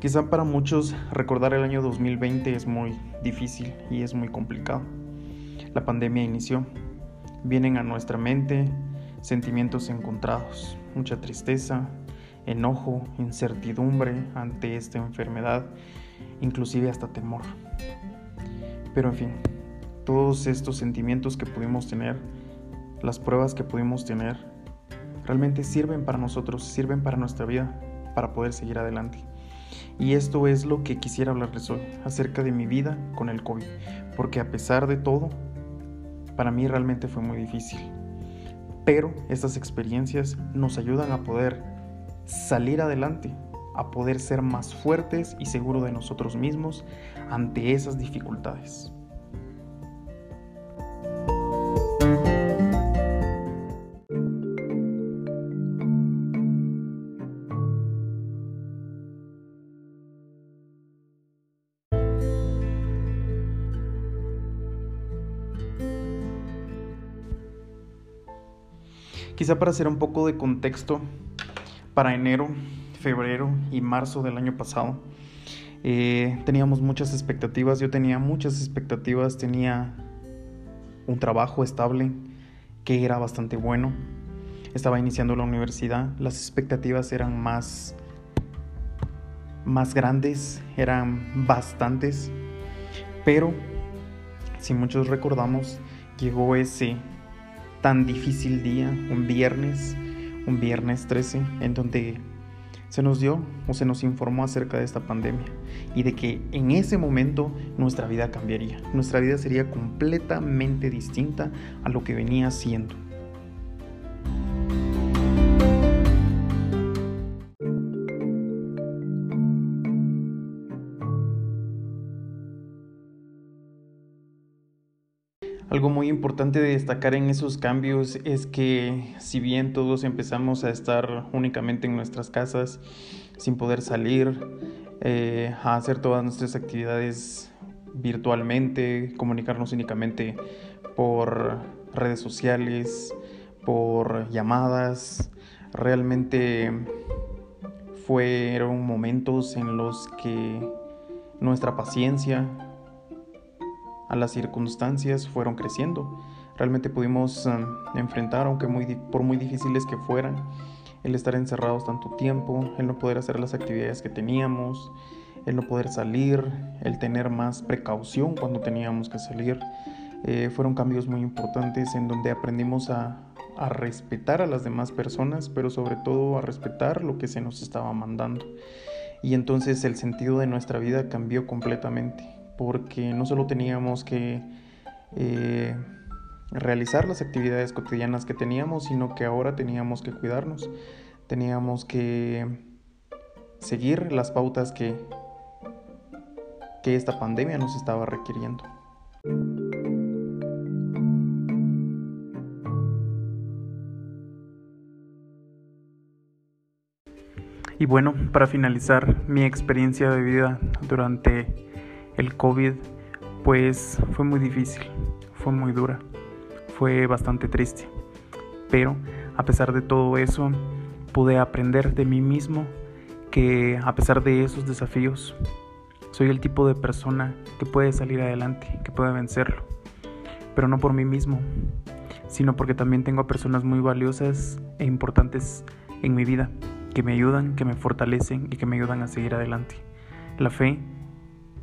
Quizá para muchos recordar el año 2020 es muy difícil y es muy complicado. La pandemia inició. Vienen a nuestra mente sentimientos encontrados, mucha tristeza, enojo, incertidumbre ante esta enfermedad, inclusive hasta temor. Pero en fin, todos estos sentimientos que pudimos tener, las pruebas que pudimos tener, realmente sirven para nosotros, sirven para nuestra vida, para poder seguir adelante. Y esto es lo que quisiera hablarles hoy, acerca de mi vida con el COVID, porque a pesar de todo, para mí realmente fue muy difícil. Pero estas experiencias nos ayudan a poder salir adelante, a poder ser más fuertes y seguros de nosotros mismos ante esas dificultades. Quizá para hacer un poco de contexto, para enero, febrero y marzo del año pasado, eh, teníamos muchas expectativas, yo tenía muchas expectativas, tenía un trabajo estable que era bastante bueno, estaba iniciando la universidad, las expectativas eran más, más grandes, eran bastantes, pero si muchos recordamos, llegó ese tan difícil día, un viernes, un viernes 13, en donde se nos dio o se nos informó acerca de esta pandemia y de que en ese momento nuestra vida cambiaría, nuestra vida sería completamente distinta a lo que venía siendo. Algo muy importante de destacar en esos cambios es que si bien todos empezamos a estar únicamente en nuestras casas, sin poder salir, eh, a hacer todas nuestras actividades virtualmente, comunicarnos únicamente por redes sociales, por llamadas, realmente fueron momentos en los que nuestra paciencia, a las circunstancias fueron creciendo. Realmente pudimos um, enfrentar, aunque por muy difíciles que fueran, el estar encerrados tanto tiempo, el no poder hacer las actividades que teníamos, el no poder salir, el tener más precaución cuando teníamos que salir. Eh, fueron cambios muy importantes en donde aprendimos a respetar a las demás personas, pero sobre todo a respetar lo que se nos estaba mandando. Y entonces el sentido de nuestra vida cambió completamente porque no solo teníamos que eh, realizar las actividades cotidianas que teníamos, sino que ahora teníamos que cuidarnos, teníamos que seguir las pautas que, que esta pandemia nos estaba requiriendo. Y bueno, para finalizar mi experiencia de vida durante el COVID pues fue muy difícil, fue muy dura, fue bastante triste. Pero a pesar de todo eso, pude aprender de mí mismo que a pesar de esos desafíos, soy el tipo de persona que puede salir adelante, que puede vencerlo. Pero no por mí mismo, sino porque también tengo personas muy valiosas e importantes en mi vida, que me ayudan, que me fortalecen y que me ayudan a seguir adelante. La fe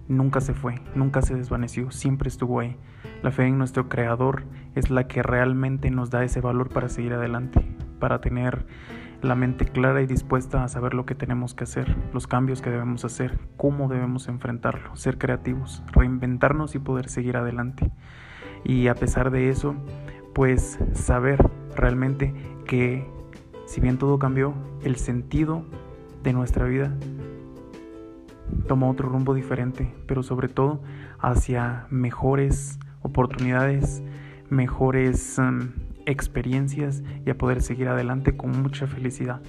nunca se fue, nunca se desvaneció, siempre estuvo ahí. La fe en nuestro Creador es la que realmente nos da ese valor para seguir adelante, para tener la mente clara y dispuesta a saber lo que tenemos que hacer, los cambios que debemos hacer, cómo debemos enfrentarlo, ser creativos, reinventarnos y poder seguir adelante. Y a pesar de eso, pues saber realmente que si bien todo cambió, el sentido de nuestra vida toma otro rumbo diferente, pero sobre todo hacia mejores oportunidades, mejores um, experiencias y a poder seguir adelante con mucha felicidad.